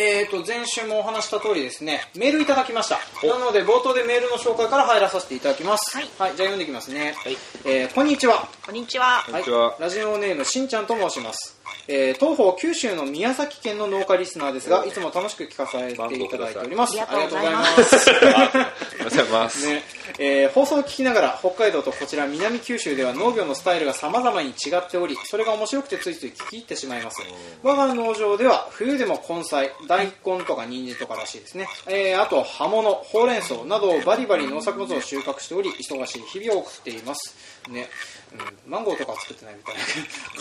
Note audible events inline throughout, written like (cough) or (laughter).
えーと、前週もお話した通りですね、メールいただきました。なので、冒頭でメールの紹介から入らさせていただきます。はい。はい、じゃあ読んでいきますね。はい。えー、こんにちは。こんにちは。はい。ラジオネームしんちゃんと申します。えー、東方九州の宮崎県の農家リスナーですが、いつも楽しく聞かせていただいております。ありがとうございます。(laughs) ございます。ね、えー、放送を聞きながら、北海道とこちら南九州では農業のスタイルが様々に違っており、それが面白くてついつい聞き入ってしまいます。我が農場では、冬でも根菜、大根とか人参とからしいですね。えー、あと、葉物、ほうれん草などをバリバリ農作物を収穫しており、忙しい日々を送っています。ね。うん、マンゴーとか作ってないみたい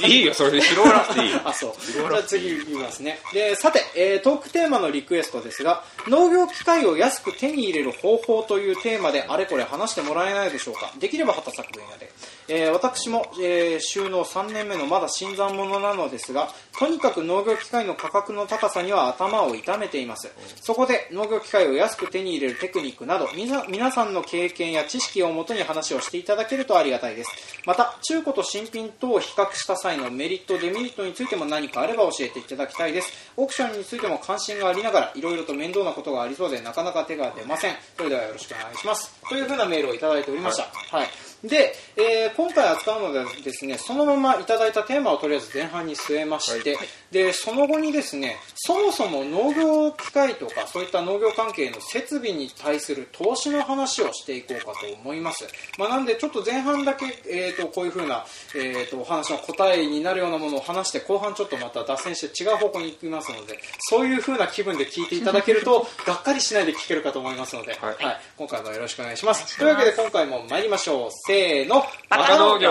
な。いいよ、それで拾わなくていい。(laughs) あ、そう。じゃあ次いきますね。で、さて、えー、トークテーマのリクエストですが、農業機械を安く手に入れる方法というテーマであれこれ話してもらえないでしょうか。できれば畑作分野で。えー、私も、えー、収納3年目のまだ新参者なのですがとにかく農業機械の価格の高さには頭を痛めていますそこで農業機械を安く手に入れるテクニックなど皆さんの経験や知識をもとに話をしていただけるとありがたいですまた中古と新品とを比較した際のメリットデメリットについても何かあれば教えていただきたいです。オークションについても関心がありながらいろいろと面倒なことがありそうでなかなか手が出ません。それではよろしくお願いします。というふうなメールをいただいておりました、はい、はいで、えー、今回扱うのでですねそのままいただいたテーマをとりあえず前半に据えまして、はい、でその後にですねそもそも農業機械とかそういった農業関係の設備に対する投資の話をしていこうかと思います、まあ、なんでちょっと前半だけ、えーと、こういうふうな、えーと、お話の答えになるようなものを話して後半ちょっとまた脱線して違う方向に行きますのでそういうふうな気分で聞いていただけると (laughs) がっかりしないで聞けるかと思いますので、はい、はい、今回もよろしくお願いします。というわけで今回も参りましょうせーの。バカ農業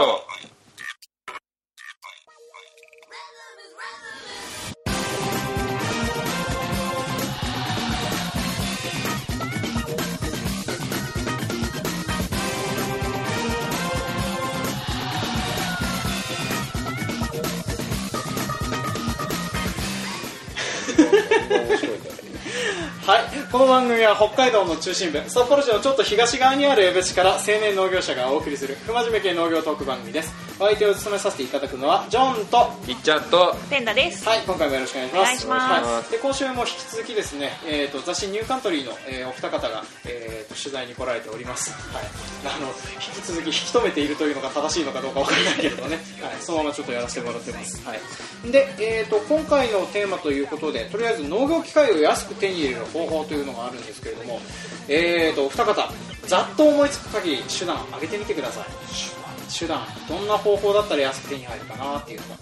(laughs) はい。この番組は北海道の中心部札幌市のちょっと東側にある江別市から青年農業者がお送りする不真面目系農業トーク番組です。お相手を務めさせていただくのはジョンといっちゃんとペンダです。はい今回もよろしくお願いします。お願いします、で今週も引き続きですね、えーと、雑誌ニューカントリーの、えー、お二方が、えーと、取材に来られております。はい。あの引き続き引き止めているというのが正しいのかどうかわからないけれどね、はい、そのままちょっとやらせてもらってます。はい。で、えーと、今回のテーマということでとりあえず農業機械を安く手に入れる方法というのがあるんですけれどもえーとお二方ざっと思いつく限り手段挙げてみてください。手段どんな方法だったら安く手に入るかなっていうのが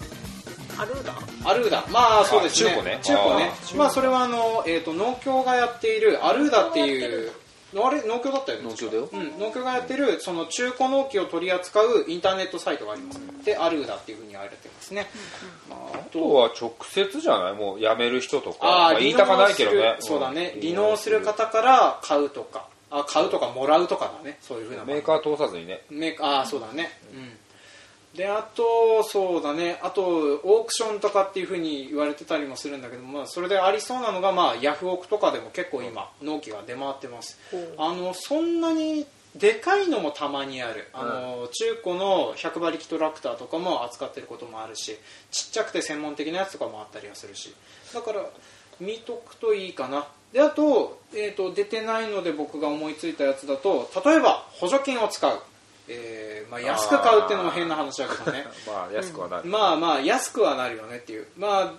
アルーダ？アルーダ。まあそうですね。中古ね。中古ね。まあそれはあの、えーと、農協がやっているアルーダっていうあれ農協だったよね農協だよ、うん、農協がやってるその中古農機を取り扱うインターネットサイトがあります、でアルーダっていうふうに言われてますね、まあ、あとは直接じゃない？もう辞める人とか。あ、まあ、言いたかないけどね。そうだね。離農する方から買うとか。あ買うとかもらうとかだね。そういうふうなメーカー通さずにね。メーカーあそうだね。うんであとそうだね。あとオークションとかっていうふうに言われてたりもするんだけど、まあ、それでありそうなのが、まあ、ヤフオクとかでも結構今納期が出回ってます。あのそんなにでかいのもたまにある。あの、中古の100馬力トラクターとかも扱ってることもあるしちっちゃくて専門的なやつとかもあったりはするし。だから見とくといいかな。であと,、えーと、出てないので僕が思いついたやつだと例えば補助金を使う、えーまあ、安く買うっていうのも変な話だけどね。(laughs) まあ安くはなる、まあまあ安くはなるよねっていう。まあ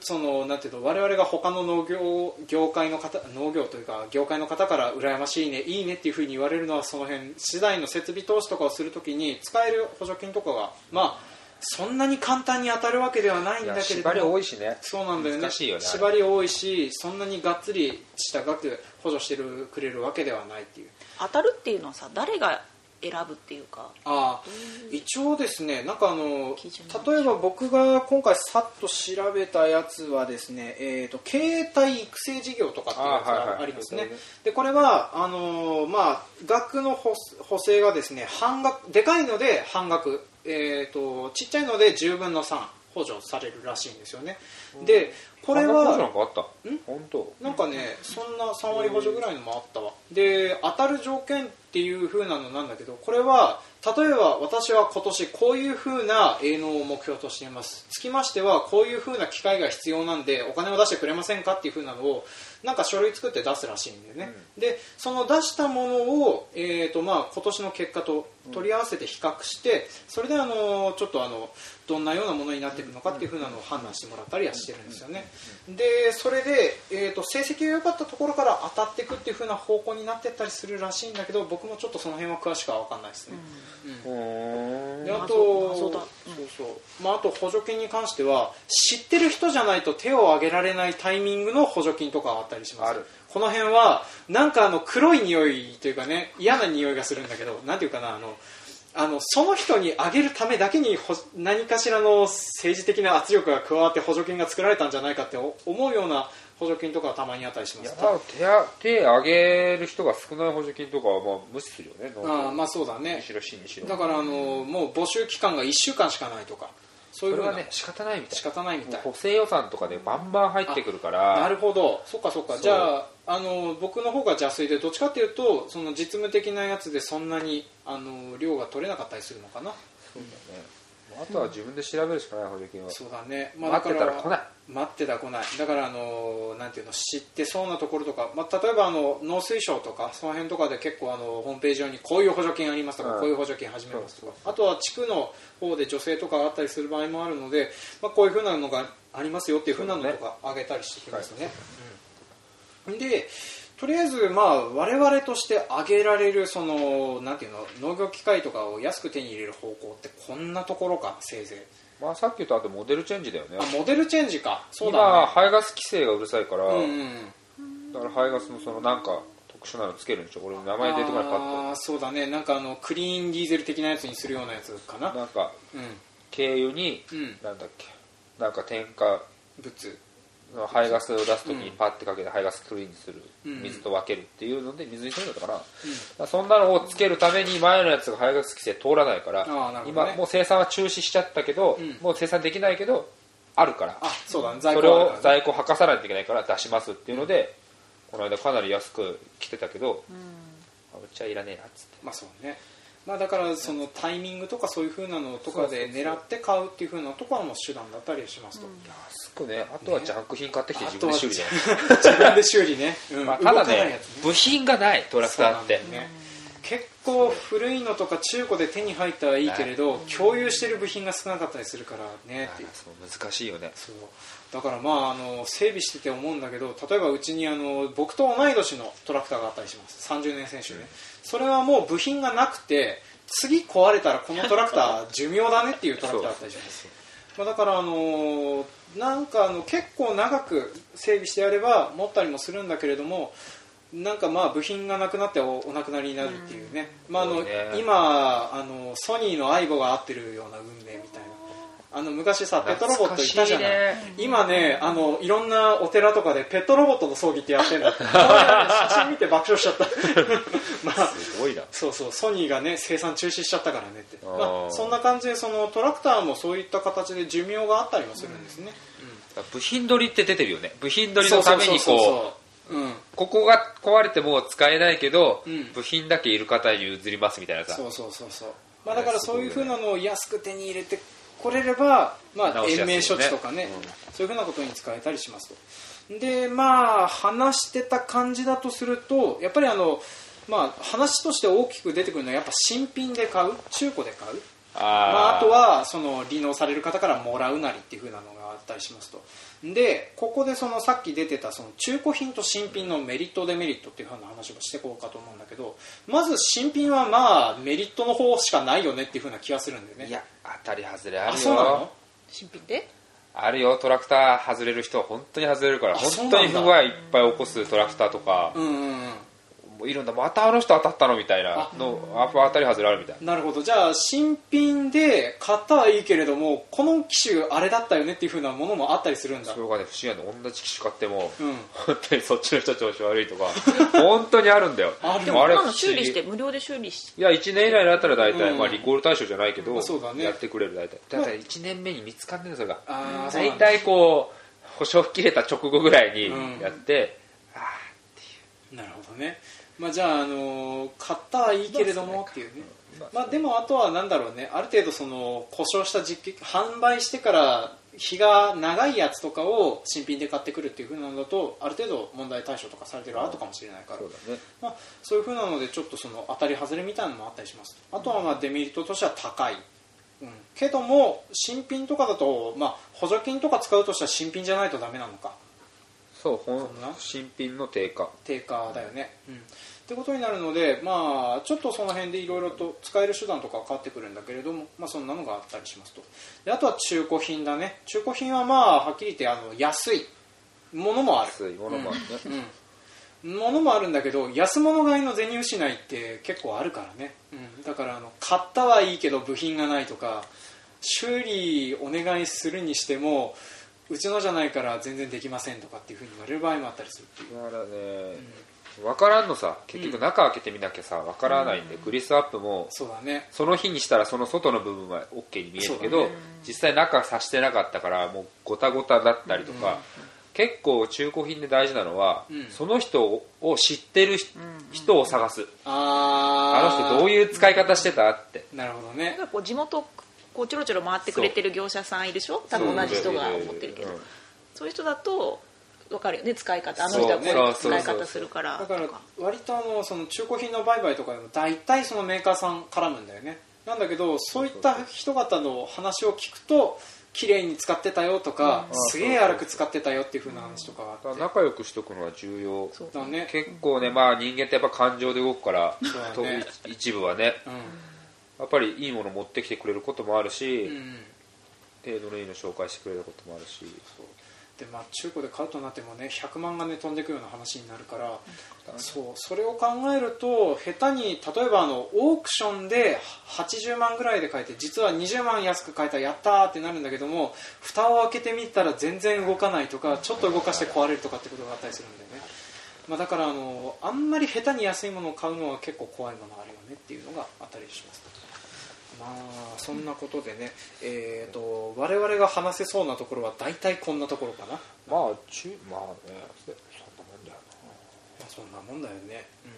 そのなんていうの我々が他の農業業界の方農業というか業界の方から羨ましいねいいねっていうふうに言われるのはその辺資材の設備投資とかをするときに使える補助金とかがまあそんなに簡単に当たるわけではないんだけれど縛り多いしね。そうなんだよね。よね。縛り多いしそんなにがっつりした額補助してるくれるわけではないっていう。当たるっていうのはさ誰が選ぶっていうか。あ一応ですねなんかあの例えば僕が今回さっと調べたやつはですね、えーと、携帯育成事業とかっていうやつがありますね、はいはい、でこれはあのまあ額の補正がですね半額でかいので半額えーと、ちっちゃいので10分の3補助されるらしいんですよね、うん、でこれはんかあった？ん？本当なんかねそんな3割補助ぐらいのもあったわ。で当たる条件っていう風なのなんだけどこれは例えば私は今年こういう風な営農を目標としています。つきましてはこういう風な機会が必要なんでお金を出してくれませんかっていう風なのをなんか書類作って出すらしいんだよね、でその出したものを、えーとまあ、今年の結果と取り合わせて比較してそれであのちょっとあのどんなようなものになっていくのかっていう風なのを判断してもらったりはしてるんですよね。でそれで、えー、と成績が良かったところから当たっていくっていう風な方向になっていったりするらしいんだけど僕もちょっとその辺は詳しくは分かんないですね、うーん。であとそうそうまあ、あと補助金に関しては知ってる人じゃないと手を挙げられないタイミングの補助金とかあったりします。ある。この辺はなんかあの黒い匂いというかね嫌な匂いがするんだけどなんていうかなあのあのその人にあげるためだけにほ何かしらの政治的な圧力が加わって補助金が作られたんじゃないかって思うような補助金とかはたまにあったりします手あ手挙げる人が少ない補助金とかはまあ無視するよねああまあそうだね。だからあのもう募集期間が1週間しかないとかそういそうれふうな。はね仕方ないみたい。仕方ないみたい。補正予算とかでバンバン入ってくるから。なるほど。そっかそっか。じゃああの僕の方が邪推でどっちかっていうとその実務的なやつでそんなにあの量が取れなかったりするのかな。そうだね。あとは自分で調べるしかない補助金は。そうだね、まあ、待ってたら来ない。待ってたら来ない。だからあのなんていうの知ってそうなところとか、まあ、例えばあの農水省とかその辺とかで結構あのホームページ上にこういう補助金ありますとか、うん。こういう補助金始めますとかあとは地区の方で女性とかがあったりする場合もあるので、まあ、こういうふうなのがありますよっていうふうなのとかあげたりしてきますね。うんでとりあえず、まあ、我々として挙げられるそのなんていうの農業機械とかを安く手に入れる方向ってこんなところかせいぜい。まあさっき言ったあとモデルチェンジだよね。あモデルチェンジか。そう今だね。排ガス規制がうるさいから、うんうんだから排ガスのそのなんか特殊なのつけるんでしょ俺名前出てこないパッあーそうだね。なんかあのクリーンディーゼル的なやつにするようなやつかな。となんかうん。軽油に、うん。なんだっけなんか添加物。の排ガスを出す時にうん。パッてかけて排ガスクリーンにする、うん。水と分けるっていうので水にするん。だったからそんなのをつけるために前のやつが排ガス規制通らないから、今もう生産は中止しちゃったけど、うん。もう生産できないけどあるから。あそれを在庫を吐かさないといけないから出しますっていうので、この間かなり安く来てたけど、あうちはいらねえなっつって。まあそうねまあだからそのタイミングとかそういう風なのとかで狙って買うっていう風なとこはもう手段だったりしますと、安くねあとはジャンク品買ってきてあ自分で修理じゃない自分で修理ね、うん。まあ、ただね部品がないトラクターって。ね結構古いのとか中古で手に入ったはいいけれど共有してる部品が少なかったりするからね。難しいよね。そう。だからまああの整備してて思うんだけど例えばうちにあの僕と同い年のトラクターがあったりします。30年選手ね。それはもう部品がなくて次壊れたらこのトラクター寿命だねっていうトラクターだったりします。まあ、だからあのなんかあの結構長く整備してやれば持ったりもするんだけれどもなんかまあ部品がなくなっておお亡くなりになるっていうね、まああの今あのソニーの相棒が合ってるような運命みたいな。あの昔さペットロボットいたじゃない、ね今ねあのいろんなお寺とかでペットロボットの葬儀ってやってんだって写真見て爆笑しちゃった。(laughs) まあすごいな。そうそうソニーがね生産中止しちゃったからねって。まあ、そんな感じでそのトラクターもそういった形で寿命があったりもするんですね、部品取りって出てるよね。部品うん取りのためにこうここが壊れてもう使えないけど、うん。部品だけいる方に譲りますみたいなさ。そうそうそうそう、まあ、だからそういうふうなのを安く手に入れてこれれば、まあ、延命処置とかね、うん。そういうふうなことに使えたりしますと。でまあ話してた感じだとするとやっぱりあのまあ話として大きく出てくるのはやっぱ新品で買う。中古で買うあ,、まあ、あとはその利納される方からもらうなりっていう風なのがあったりしますと。でここでそのさっき出てたその中古品と新品のメリットデメリットっていう風な話をしていこうかと思うんだけどまず新品はまあメリットの方しかないよねっていう風な気がするんだよね。いや当たり外れああるそうなの？よ新品で？あるよ。トラクター外れる人は本当に外れるから本当に不具合いっぱい起こすトラクターとか、うんうんうんもういろんなまたあの人当たったのみたいなのあ当たり外れあるみたいな。なるほどじゃあ新品で買ったはいいけれどもこの機種あれだったよねっていう風なものもあったりするんだ。それがね不思議なんで同じ機種買っても、うん。本当にそっちの人調子悪いとか (laughs) 本当にあるんだよ。ある。でもあれ修理して無料で修理しいや1年以内だったら大体、うん。まあ、リコール対象じゃないけど、うだね。やってくれる大体。だから1年目に見つかんねえのそれが。大体こう保証切れた直後ぐらいにうん。やって、あなるほどねまあじゃあ、あの買ったはいいけれどもっていうね。まあまあでもあとはなんだろうね。ある程度その故障した実機販売してから日が長いやつとかを新品で買ってくるっていう風なのだとある程度問題対象とかされてるアートかもしれないから。そうだね。まあ、そういう風なのでちょっとその当たり外れみたいなのもあったりします。あとはまあデメリットとしては高い、うん、けども新品とかだと、まあ、補助金とか使うとしたら新品じゃないとダメなのかそうほんそんな？新品の定価。定価だよね、うん、ってことになるのでまあちょっとその辺でいろいろと使える手段とかは変わってくるんだけれどもまあそんなのがあったりしますと。であとは中古品だね。中古品はまあはっきり言ってあの安いものもある。安いものもあるね、うん、ものもあるんだけど安物買いの銭失いって結構あるからね、うん、だからあの買ったはいいけど部品がないとか修理お願いするにしてもうちのじゃないから全然できませんとかっていうふうに言われる場合もあったりするっていう。だからね、分からんのさ。結局中開けてみなきゃさ分からないんで、グリスアップもそうだね。その日にしたらその外の部分は OK に見えるけど、ね。実際中さしてなかったからもうごたごただったりとか、結構中古品で大事なのは、うん。その人を知ってる人,、人を探す。ああの人どうういう使い方してたって。なるほどね。なんかこう地元こうちょろちょろ回ってくれてる業者さんいるでしょ？多分同じ人が思ってるけど。うんそういう人だと分かるよね使い方。あの人はこういう使い方するから。だから割とあのその中古品の売買とかでも大体そのメーカーさん絡むんだよね。なんだけどそういった人方の話を聞くと綺麗に使ってたよとか、うん。すげえ荒く使ってたよっていう風な話とかがあって、仲良くしとくのは重要。そうだね。結構ねまあ人間ってやっぱ感情で動くから、ね。と一部はねやっぱりいいもの持ってきてくれることもあるし、うん、うん。程度のいいの紹介してくれることもあるし。でまあ、中古で買うとなってもね100万がね飛んでくような話になるから、そう。それを考えると下手に例えばあのオークションで80万ぐらいで買えて実は20万安く買えたやったーってなるんだけども蓋を開けてみたら全然動かないとかちょっと動かして壊れるとかってことがあったりするんだよね、まあ、だからあのあんまり下手に安いものを買うのは結構怖いものあるよねっていうのがあったりしますまあそんなことでね、えー、と我々が話せそうなところは大体こんなところかな。まあ中まあねそんなもんだよまあそんなもんだよね、うん、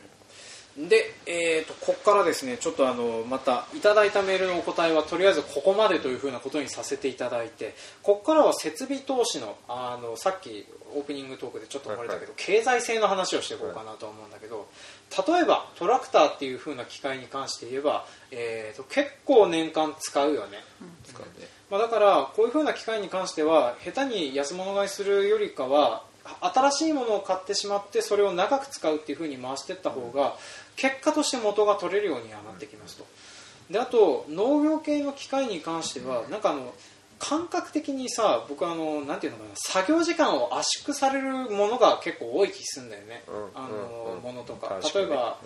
で、えー、とここからですねちょっとあのまたいただいたメールのお答えはとりあえずここまでというふうなことにさせていただいてここからは設備投資のあのさっきオープニングトークでちょっと漏れたけど、経済性の話をしていこうかなとは思うんだけど例えばトラクターっていうふうな機械に関して言えば、えー、と結構年間使うよね、使うね。まあ、だからこういう風な機械に関しては下手に安物買いするよりかは新しいものを買ってしまってそれを長く使うっていう風に回していった方が結果として元が取れるようにはなってきますと。であと農業系の機械に関してはなんかあの感覚的にさ僕はあのなんていうのかな作業時間を圧縮されるものが結構多い気するんだよね、うんあのうんものとか。例えば、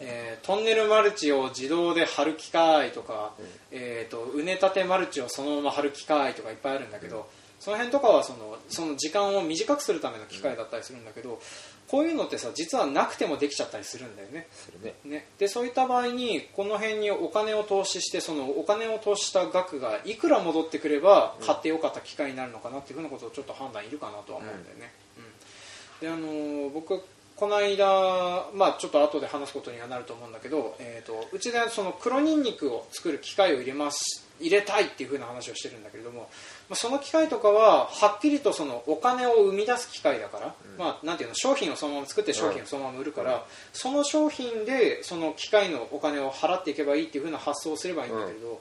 えートンネルマルチを自動で貼る機械とか、えー、と畝立てマルチをそのまま貼る機械とかいっぱいあるんだけど、その辺とかはそのその時間を短くするための機械だったりするんだけど、こういうのってさ実はなくてもできちゃったりするんだよね。ねね、でそういった場合にこの辺にお金を投資してそのお金を投資した額がいくら戻ってくれば買ってよかった機会になるのかなっていうふうなことをちょっと判断いるかなとは思うんだよね。うんであのー僕この間、まあ、ちょっと後で話すことにはなると思うんだけど、えー、とうちでその黒ニンニクを作る機械を入れます入れたいっていうふうな話をしてるんだけれども、まあ、その機械とかははっきりとそのお金を生み出す機械だから、まあ、なんていうの商品をそのまま作って商品をそのまま売るから、その商品でその機械のお金を払っていけばいいっていうふうな発想をすればいいんだけれど、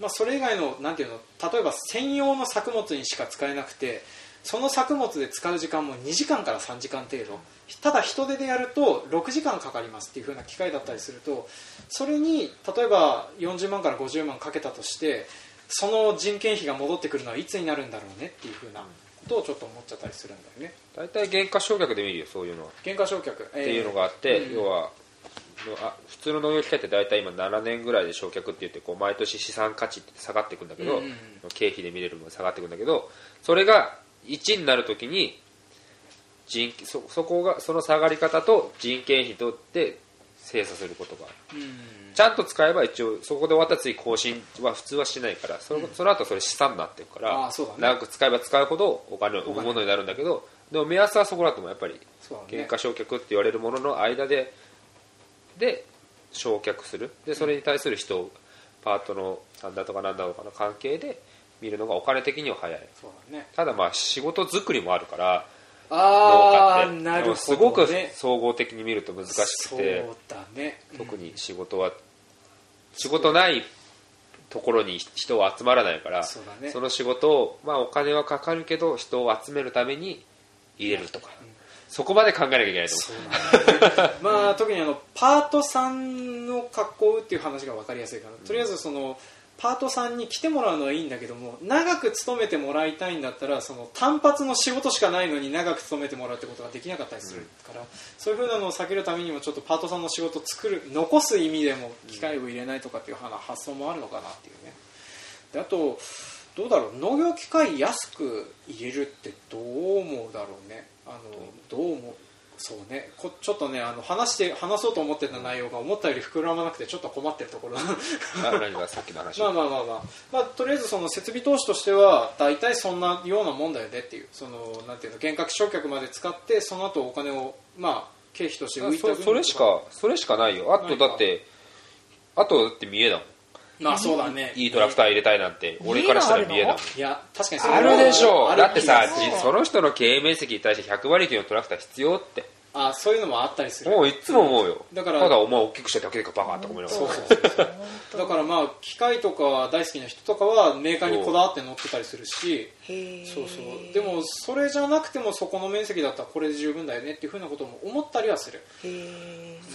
まあ、それ以外のなんていうの例えば専用の作物にしか使えなくてその作物で使う時間も2時間から3時間程度。ただ人手でやると6時間かかりますっていう風な機械だったりするとそれに例えば40万から50万かけたとしてその人件費が戻ってくるのはいつになるんだろうねっていう風なことをちょっと思っちゃったりするんだよね。大体原価償却で見るよそういうのは。原価償却、えー。っていうのがあって、うん要はのあ普通の農業機械って大体今7年ぐらいで償却って言ってこう毎年資産価値って下がっていくんだけど、うんうんうん。経費で見れる分下がっていくんだけどそれが1になるときに人そそこがその下がり方と人件費とって精査することがちゃんと使えば一応そこで終わったら次更新は普通はしないからその,、その後それ資産になっていくからね。長く使えば使うほどお金を生むものになるんだけどでも目安はそこだともやっぱり。減価償却って言われるものの間でで償却する。でそれに対する人をパートのなんだとかなんだとかの関係で見るのがお金的には早い。そうだね。ただまあ仕事作りもあるから農ああ家って。なるほど、ね、すごく総合的に見ると難しくてそうだね。特に仕事は仕事ないところに人は集まらないからそね。の仕事を、まあ、お金はかかるけど人を集めるために入れるとか、そこまで考えなきゃいけないとそ思うね。(laughs) まあ特にあのパートさんの格好っていう話が分かりやすいかな。とりあえずそのパートさんに来てもらうのはいいんだけども長く勤めてもらいたいんだったらその単発の仕事しかないのに長く勤めてもらうってことができなかったりするから、そういうふうなのを避けるためにもちょっとパートさんの仕事を作る残す意味でも機械を入れないとかっていう話発想もあるのかなっていうね。であとどうだろう農業機械安く入れるってどう思うだろうね。あのどう思う？そうね。こちょっとねあの話して話そうと思ってた内容が思ったより膨らまなくてちょっと困ってるところ。さっきの話？まあまあまあまあ、まあ、とりあえずその設備投資としては大体そんなようなもんだよねっていう。そのなんていうの減額償却まで使ってその後お金をまあ経費として浮いたそれしかそれしかないよ。あとだってあとだって見えだもんまあそうだね。いいトラクター入れたいなんて俺からしたら見えだもん。いや確かにそれはあるでしょう。だってさその人の経営面積に対して100馬力のトラクター必要って。あそういうのもあったりする。もういつも思うよ。だからただお前大きくしただけでかバカとか思いながらそうそうそう。だからまあ機械とか大好きな人とかはメーカーにこだわって乗ってたりするし。そうそう。でもそれじゃなくてもそこの面積だったらこれで十分だよねっていうふうなことも思ったりはする。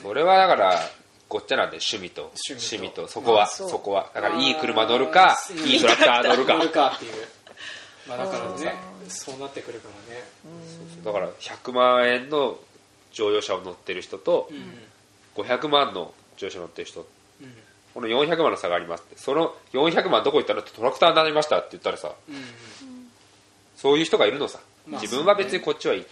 それはだからごっちゃなんで趣味と趣味と。趣味と。そこはまあそう。そこは。だからいい車乗るかいいトラクター乗るか。乗るかっていうまあだからねそうなってくるからね。だから100万円の乗用車を乗ってる人とうん。500万の乗用車乗ってる人。うん。この400万の差がありますって。その400万どこ行ったのってトラクターになりましたって言ったらさうんそういう人がいるのさ。まあ自分は別にこっちはいい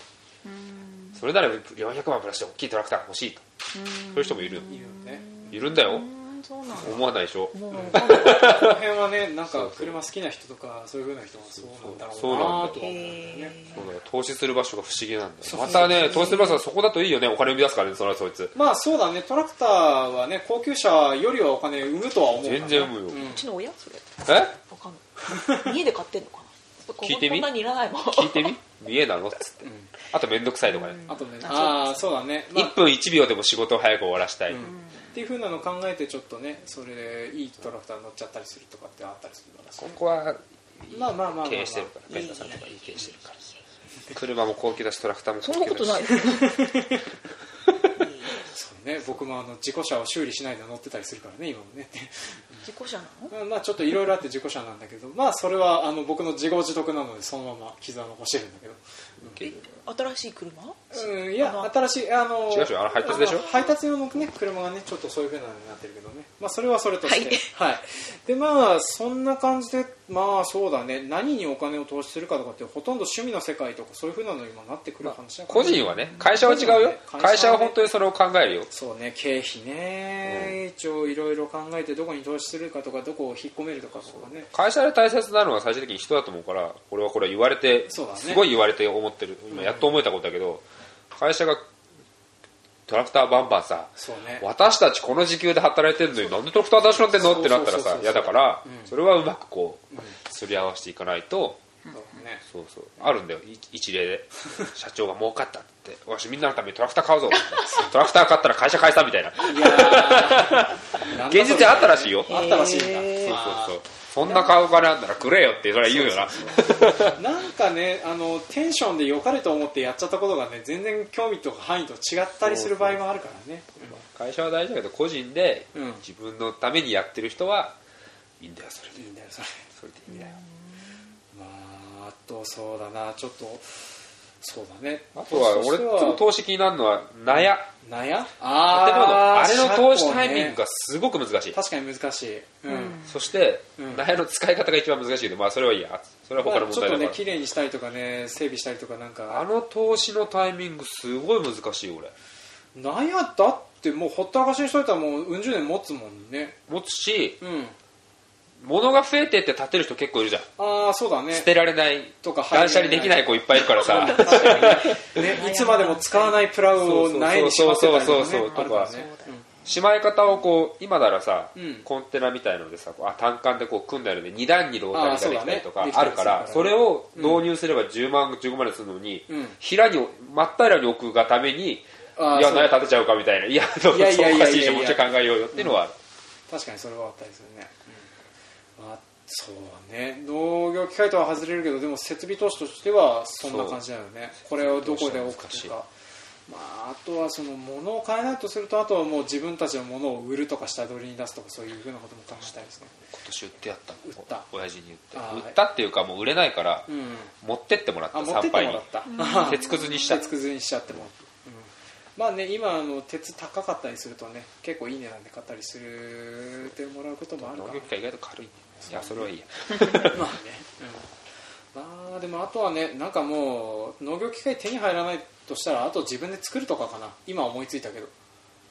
それなら400万プラスで大きいトラクターが欲しいと。そういう人もいるいいよね。いるんだよ。うんそうなんだ。思わないでしょ。この辺はねなん。か車好きな人とかそういうふうな人はそうなん。だろうなそうなん。だとは思うん。だよへね投資する場所が不思議なん。だよまたね投資する場所はそこだといいよねお金生み出すからねそれはそいつまあそうだねトラクターはね高級車よりはお金生むとは思う全然生むよん。うちの親それえわかん。ない家で買ってん。のかな聞いてみこん。なにいらないもん。聞いてみ見えなのっつって。ん。あと面倒くさいとかね。あとねあああそう。だね、まあ。1分1秒でも仕事を早く終わらしたい。っていうふうなのを考えてちょっとねそれでいいトラクター乗っちゃったりするとかってあったりするからここはまあまあまあまあまあ。経営してるからベンダさんとかいい経営してるから。(laughs) 車も高級だしトラクターもそ高級だし。んなことないね僕もあの事故車を修理しないで乗ってたりするからね今もね。(laughs) 自己車なの？まあまあちょっといろいろあって事故車なんだけどまあそれはあの僕の自業自得なのでそのまま傷は残してるんだけど新しい車？うんいや新しいあの違う違うあの配達でしょ？配達用のね車がねちょっとそういう風なのになってるけどね。まあそれはそれとして。はい、でまあそんな感じでまあそうだね。何にお金を投資するかとかってほとんど趣味の世界とかそういう風なのにもなってくる話だから個人はね会社は違うよ。会社は本当にそれを考えるよ。そうね経費ね、一応いろいろ考えてどこに投資するかとかどこを引っ込めるとかとかね。会社で大切なのは最終的に人だと思うから俺はこれは言われてそうだね。すごい言われて思ってる。今やっと思えたことだけど会社がトラクターバンバンさね。私たちこの時給で働いてるのになんでトラクター出し乗ってんの？ってなったらさ嫌だからうん。それはうまくこうすり合わせていかないとそうね。そうそう。あるんだよ。い一例で。(laughs) 社長が儲かったって。わしみんなのためにトラクター買うぞトラクター買ったら会社解散みたいな。(laughs) 現実にあったらしいよ。あったらしいんだ。へー。そうそうそうそんな買うお金あんならくれよってそれは言うよな。なんかねあのテンションで良かれと思ってやっちゃったことがね全然興味とか範囲と違ったりする場合もあるからね。会社は大事だけど個人でうん。自分のためにやってる人はいいんだよそれで。いいんだよそれ。それでいいんだよ。まああとそうだなちょっとそうだね。あとは俺ちょっと投資気になるのは納屋。納屋？建物。あれの投資タイミングがすごく難しい。確かに難しい、うん。そしてうん。納屋の使い方が一番難しいけどまあそれはいいや。それは他のまあ、ちょっとね問題だから綺麗にしたりとかね整備したりとかなんあかの投資のタイミングすごい難しいよ俺。納屋だっってもうほったらかしにしといたらもううん十年持つもんね。持つしうん物が増えてって建てる人結構いるじゃん。ああそうだね。捨てられない。とか断捨離できない子いっぱいいるからさ。ね。ね。(laughs) いつまでも使わないプラグを苗にしまってたりとかね。そうそうそうそうあるかしまい方をこう今ならさ、うん。コンテナみたいのでさこうあ単管でこう組んであるんで2段にロータリーができたりとかあるからそれを導入すれば10万15万でするのに、うん。平に真っ平らに置くがためにいや何建てちゃうかみたいな。いやそうおいやいやいやいやかしいしもうちょい考えようよっていうのはある、確かにそれはあったりするね、そうね。農業機械とは外れるけどでも設備投資としてはそんな感じだよね。これをどこで置くとか。まあ、あとはその物を買えないとするとあとはもう自分たちのものを売るとか下取りに出すとかそういうふうなことも考えたいですね。今年売ってやった。売った。お親父に言って。売ったっていうかもう売れないから、うん。持ってってもらったあ持ってって参拝に。もらった、(laughs) 鉄くずにしちゃっ鉄くずにしちゃっても、うん。まあね今あの鉄高かったりするとね結構いい値段で買ったりするってもらうこともあるから。農業機械意外と軽いいやそれはいいや。(laughs) まあね、うん、まあでもあとはねなんかもう農業機械手に入らないとしたらあと自分で作るとかかな。今思いついたけど。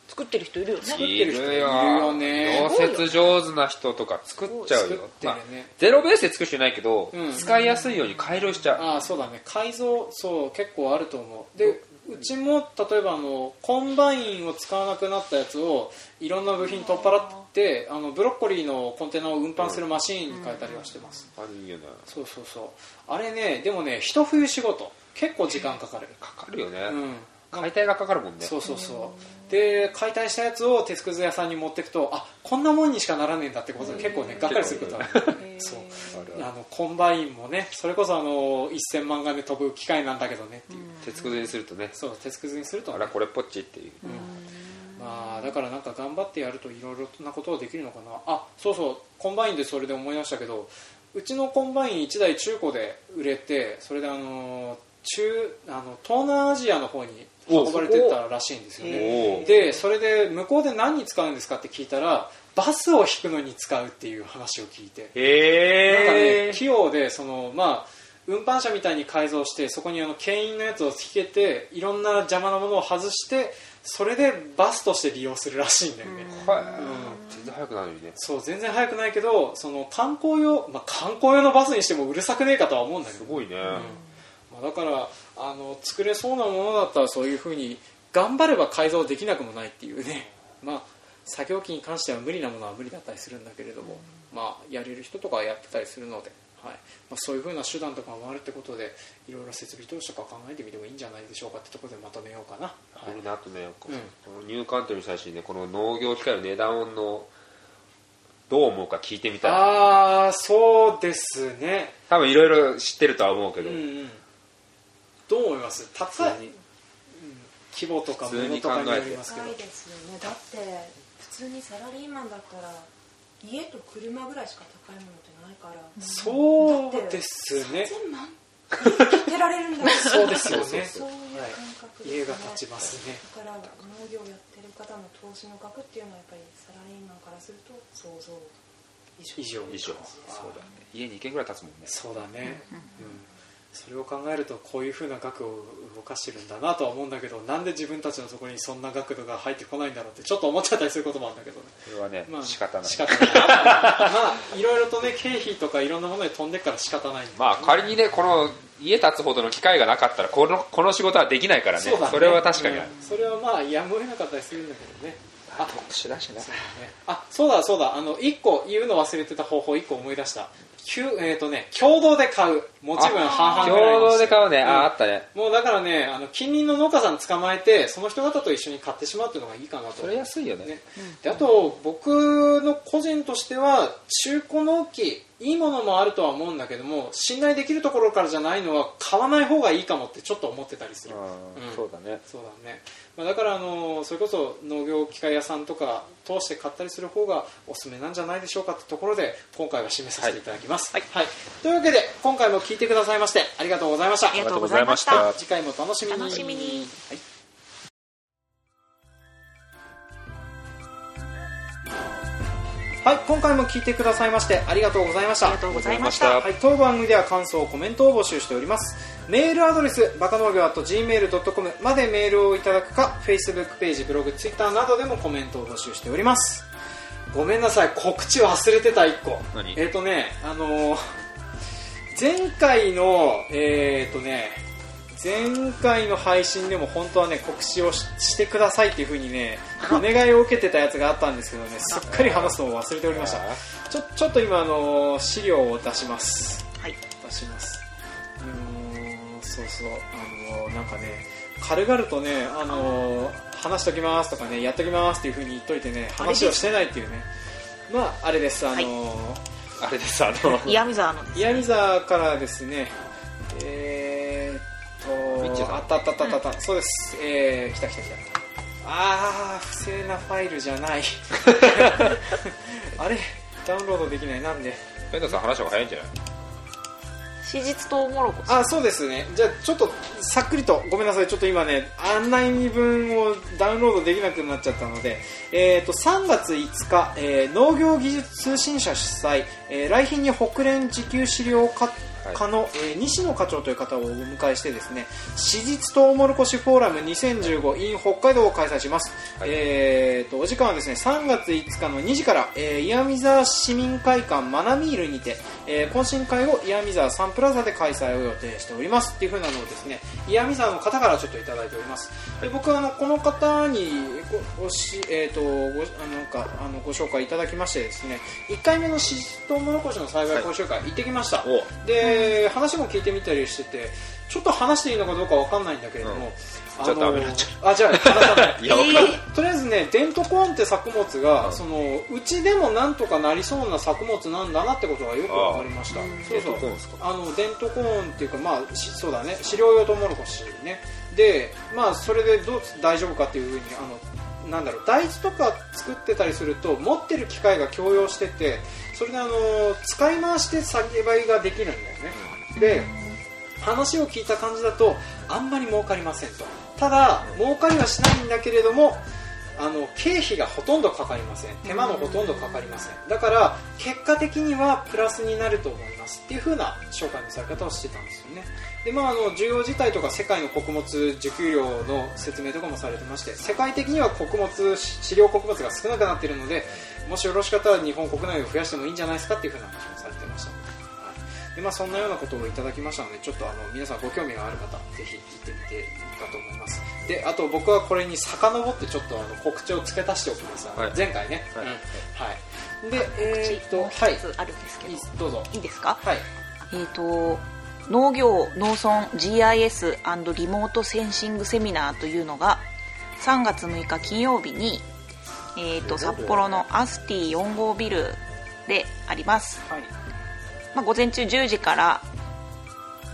作ってる人いるよね。作っている人いるるよよね。溶接上手な人とか作っちゃうよ。てるね。ゼロベースで作る人いないけど、うん。使いやすいように改良しちゃう、ああそうだね。改造そう結構あると思う。でうちも例えばあのコンバインを使わなくなったやつをいろんな部品取っ払ってあのブロッコリーのコンテナを運搬するマシーンに変えたりはしてます、あるいいよねそうそうそう。あれねでもね一冬仕事。結構時間かかる、かかるよね、うん解体がかかるもんね。そうそうそう。で解体したやつを鉄くず屋さんに持っていくとあこんなもんにしかならねえんだってことで結構ねがっかりすることある。そう。あのコンバインもねそれこそあの1000万がで飛ぶ機械なんだけどねっていう、鉄くずにするとね、そう鉄くずにするとね、あらこれっぽっちっていう、まあだからなんか頑張ってやるといろいろなことができるのかな。あそうそう。コンバインでそれで思い出したけどうちのコンバイン1台中古で売れてそれであの中あの東南アジアの方に運ばれてたらしいんですよね。でそれで向こうで何に使うんですかって聞いたらバスを引くのに使うっていう話を聞いて。なんかね器用でそのまあ運搬車みたいに改造してそこにあの牽引のやつを引けていろんな邪魔なものを外してそれでバスとして利用するらしいんだよね、はい、うん全然早くなるのにね。そう全然速くないけどその観光用、まあ、観光用のバスにしてもうるさくねえかとは思うんだけど。すごいね、うん。まあ、だからあの作れそうなものだったらそういうふうに頑張れば改造できなくもないっていうね、(laughs) まあ、作業機に関しては無理なものは無理だったりするんだけれども、まあ、やれる人とかはやってたりするので、はい。まあ、そういうふうな手段とかもあるってことでいろいろ設備投資とか考えてみてもいいんじゃないでしょうかってところでまとめようかな。はい。これねあとね、こうんのニューカントリーの最初にねこの農業機械の値段のどう思うか聞いてみたい。ああそうですね。多分いろいろ知ってるとは思うけど、うんうんどう思います高い、うん。規模とか普通に物とかによりますけど。高いですよね。だって普通にサラリーマンだったら家と車ぐらいしか高いものってないから。そうですね。3000万建てられるんだそうですよね。そういう感覚で。すね家が建ちますね。だから農業やってる方の投資の額っていうのはやっぱりサラリーマンからすると想像以上。以上。以上。そうだね。家に2軒ぐらい建つもんね。そうだね、うんそれを考えるとこういうふうな額を動かしてるんだなとは思うんだけどなんで自分たちのところにそんな額度が入ってこないんだろうってちょっと思っちゃったりすることもあるんだけどね。それはね、まあ仕方ない。仕方ない。まあいろいろとね経費とかいろんなもので飛んでっから仕方ないんだけどまあ仮にねこの家建つほどの機会がなかったらこのこの仕事はできないからね。ね。れは確かにある、うん。それはまあやむを得なかったりするんだけどね。あ特殊だしなそうだね。あそうだそうだ。あの1個言うの忘れてた方法1個思い出した。きゅえーとね、共同で買う持ち分半々ぐらい共同で買うね、ん。ああったね。もうだからねあの近隣の農家さん捕まえてその人方と一緒に買ってしまうっていうのがいいかなと。それ安いよね。ね。であと僕の個人としては中古納期いいものもあるとは思うんだけども信頼できるところからじゃないのは買わない方がいいかもってちょっと思ってたりする、うんうん。そうだね。そうだね、まあ、だからあのそれこそ農業機械屋さんとか通して買ったりする方がおすすめなんじゃないでしょうかってところで今回は締めさせていただきます、はい。というわけで今回も聞いてくださいましてありがとうございました。ありがとうございました。次回も楽しみに。楽しみに。はい。はい今回も聞いてくださいましてありがとうございました。ありがとうございました。はい、当番組では感想コメントを募集しております。メールアドレスバカ農業 .gmail.com までメールをいただくか Facebook ページブログ Twitter などでもコメントを募集しております。ごめんなさい告知忘れてた1個。何？えっ、とねあのー前回のえっ、とね前回の配信でも本当はね告知をししてくださいっていう風にね (laughs) お願いを受けてたやつがあったんですけどねすっかり話すのを忘れておりました。ちょちょっと今あの資料を出します。はい。出します。うーんそうそう。あのなんかね軽々とねあの話しときますとかねやっときますっていう風に言っといてね話をしてないっていうね。まああれです。あの、はいあれですあの。岩見沢の。です岩見沢からですね。えー、っとあったあったあったあった、そうです。えー、来た来た来た。あー不正なファイルじゃない。(laughs) あれ？ダウンロードできない。なんで？ペンタさん話した方が早いんじゃない？史実とうもろこあそうですね。じゃあちょっとさっくりとごめんなさい。ちょっと今ね案内文をダウンロードできなくなっちゃったので、えー、と3月5日、えー農業技術通信社主催、えー来賓に北連自給飼料課はい課の、えー西野課長という方をお迎えしてですね史実とうもろこしフォーラム 2015in 北海道を開催します、はい。えー、とお時間はですね3月5日の2時から、えー岩見沢市民会館マナミールにて、えー懇親会を岩見沢サンプラザで開催を予定しておりますっていう風なのをですね岩見沢の方からちょっといただいております。で僕はあのこの方にごごし、えー、とごあのなんかあのご紹介いただきましてですね1回目のししとうもろこしの栽培講習会行ってきました、おで話も聞いてみたりしててちょっと話していいのかどうかわかんないんだけれども、うん。あじゃあダメなんじあじゃあ話さない。(laughs) いやえない。とりあえずねデントコーンって作物が、うん。そのうちでもなんとかなりそうな作物なんだなってことがよくわかりました。そうそう。デントコーンですか？あのデントコーンっていうかまあしそうだね。飼料用トウモロコシね。でまあそれでどう大丈夫かっていうふうにあのなんだろう。大豆とか作ってたりすると持ってる機械が共用しててそれであの使い回して栽培ができるんだよね、で話を聞いた感じだとあんまり儲かりませんと。ただ儲かりはしないんだけれどもあの経費がほとんどかかりません。手間もほとんどかかりません。だから結果的にはプラスになると思いますっていう風な紹介のされ方をしてたんですよね。でまああの需要自体とか世界の穀物受給量の説明とかもされてまして世界的には穀物飼料穀物が少なくなっているのでもしよろしかったら日本国内を増やしてもいいんじゃないですかっていう風な話もされてました。はい。でまあ、そんなようなことをいただきましたのでちょっとあの皆さんご興味がある方ぜひ行ってみていいかと思います。であと僕はこれに遡ってちょっとあの告知を付け足しておきます、はい。前回ね、はいうん。はい。でえーっとはつあるんですけど、いいどうぞ。いいですか？はい。えー、と農業農村 GIS& リモートセンシングセミナーというのが3月6日金曜日に、えー、と札幌のアスティ4号ビルであります、はい。まあ、午前中10時から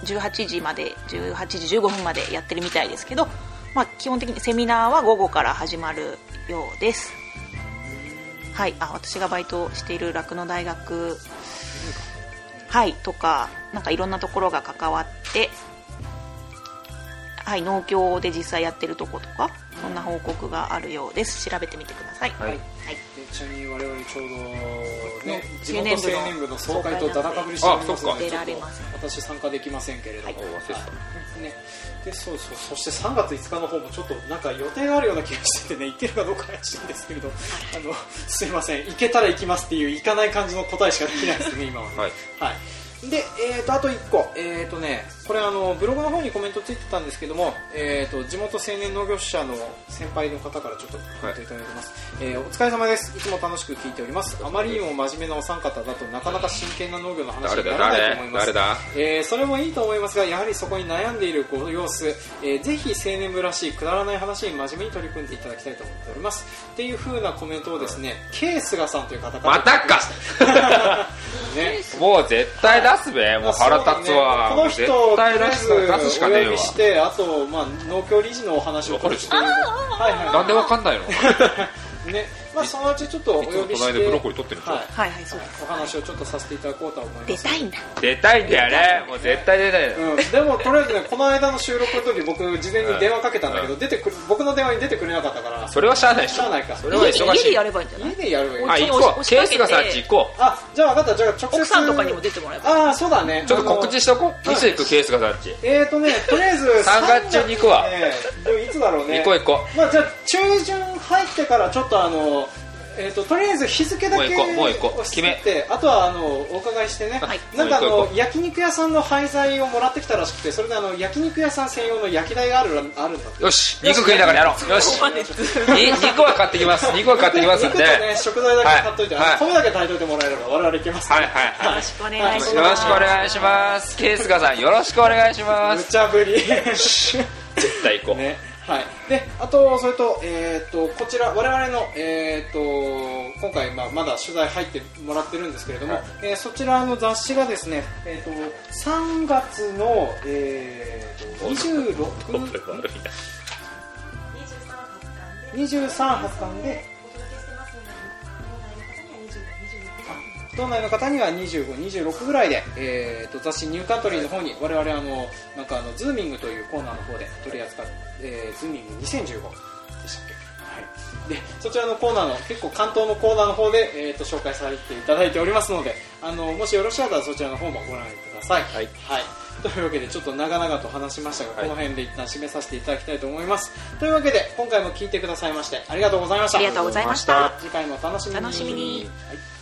18時まで18時15分までやってるみたいですけど、まあ、基本的にセミナーは午後から始まるようです。はい。あ私がバイトしている酪農大学。はい。とかなんかいろんなところが関わってはい農協で実際やってるとことかそんな報告があるようです。調べてみてください。はい、はい。でちなみに我々ちょうどねの地元青年部の総会とだだかぶりしておりますので私参加できませんけれども、はい。ね、でそうそう。そして3月5日の方もちょっとなんか予定があるような気がしててね行けるかどうか怪しいんですけれどあのすいません。行けたら行きますっていう行かない感じの答えしかできないですね今はね。はい。はいで、えー、とあと1個、えーとね、これあのブログの方にコメントついてたんですけども、えー、と地元青年農業者の先輩の方からちょっとコメントいただいてます、えーお疲れ様です。いつも楽しく聞いております。あまりにも真面目なお三方だとなかなか真剣な農業の話にならないと誰思います。えーそれもいいと思いますがやはりそこに悩んでいるご様子、えーぜひ青年部らしいくだらない話に真面目に取り組んでいただきたいと思っております。っていう風なコメントをですね、K 菅さんという方から。またか。(laughs) ね。もう絶対出すべ。もう腹立つわ。この人絶対出す出すしかねえわ。してあと、まあ、農協理事のお話をわかるしてはいはい。なんでわかんないの？(laughs) ねね。まあそのうちちょっとお呼びして隣でブロッコリー取ってるはい。はいはいそうです。お話をちょっとさせていただこうとは思います。出たいんだ。出たいんだよね。もう絶対出たいのうん、でもとりあえずねこの間の収録の時僕事前に電話かけたんだけど、うん。出てくる僕の電話に出てくれなかったから。それはしゃあないでしょ。しゃあないか。それは忙しい。家でやればいいんじゃない？家でやればいいおあ行こう。ケースがさ行こう。あじゃあ分かったじゃあ直接。奥さんとかにも出てもらえばああそうだね。ちょっと告知しとこう。い。つ行くケースがさんち。えーとねとりあえず3月中に行くわ。3月ねでもいつだろうね。行こう行こまあじゃあ中旬入ってからちょっとあのえー、ととりあえず日付だけ押し付けてあとはあのお伺いしてね、はい。なんかあの焼肉屋さんの廃材をもらってきたらしくてそれであの焼肉屋さん専用の焼き台があるらあるんだって。うよし肉食いながらやろう。よし。肉は買ってきます。肉は買ってきますんで。肉とね食材だけ買っといて、はい。米だけ炊いといてもらえれば我々いけます。はいはいはい。よろしくお願いします。よろしくお願いします。ケースがさんよろしくお願いします。無茶ぶり。絶対行こう、ねはい、であとそれと,、えー、とこちら我々の、えー、と今回、まあ、まだ取材入ってもらってるんですけれども、はい。えーそちらの雑誌がですね、えー、と3月の、えー、と26 23発刊で。道内の方には25、26ぐらいで、えー、と雑誌ニューカントリーの方に我々あのなんかあのズーミングというコーナーの方で取り扱って、えーズーミング2015でしたっけ、はい、でそちらのコーナーの結構関東のコーナーの方で、えー、と紹介されていただいておりますのであのもしよろしかったらそちらの方もご覧ください。はい。はい。というわけでちょっと長々と話しましたが、はい。この辺で一旦締めさせていただきたいと思います。というわけで今回も聞いてくださいましてありがとうございました。ありがとうございました。次回もお楽しみに。楽しみに。はい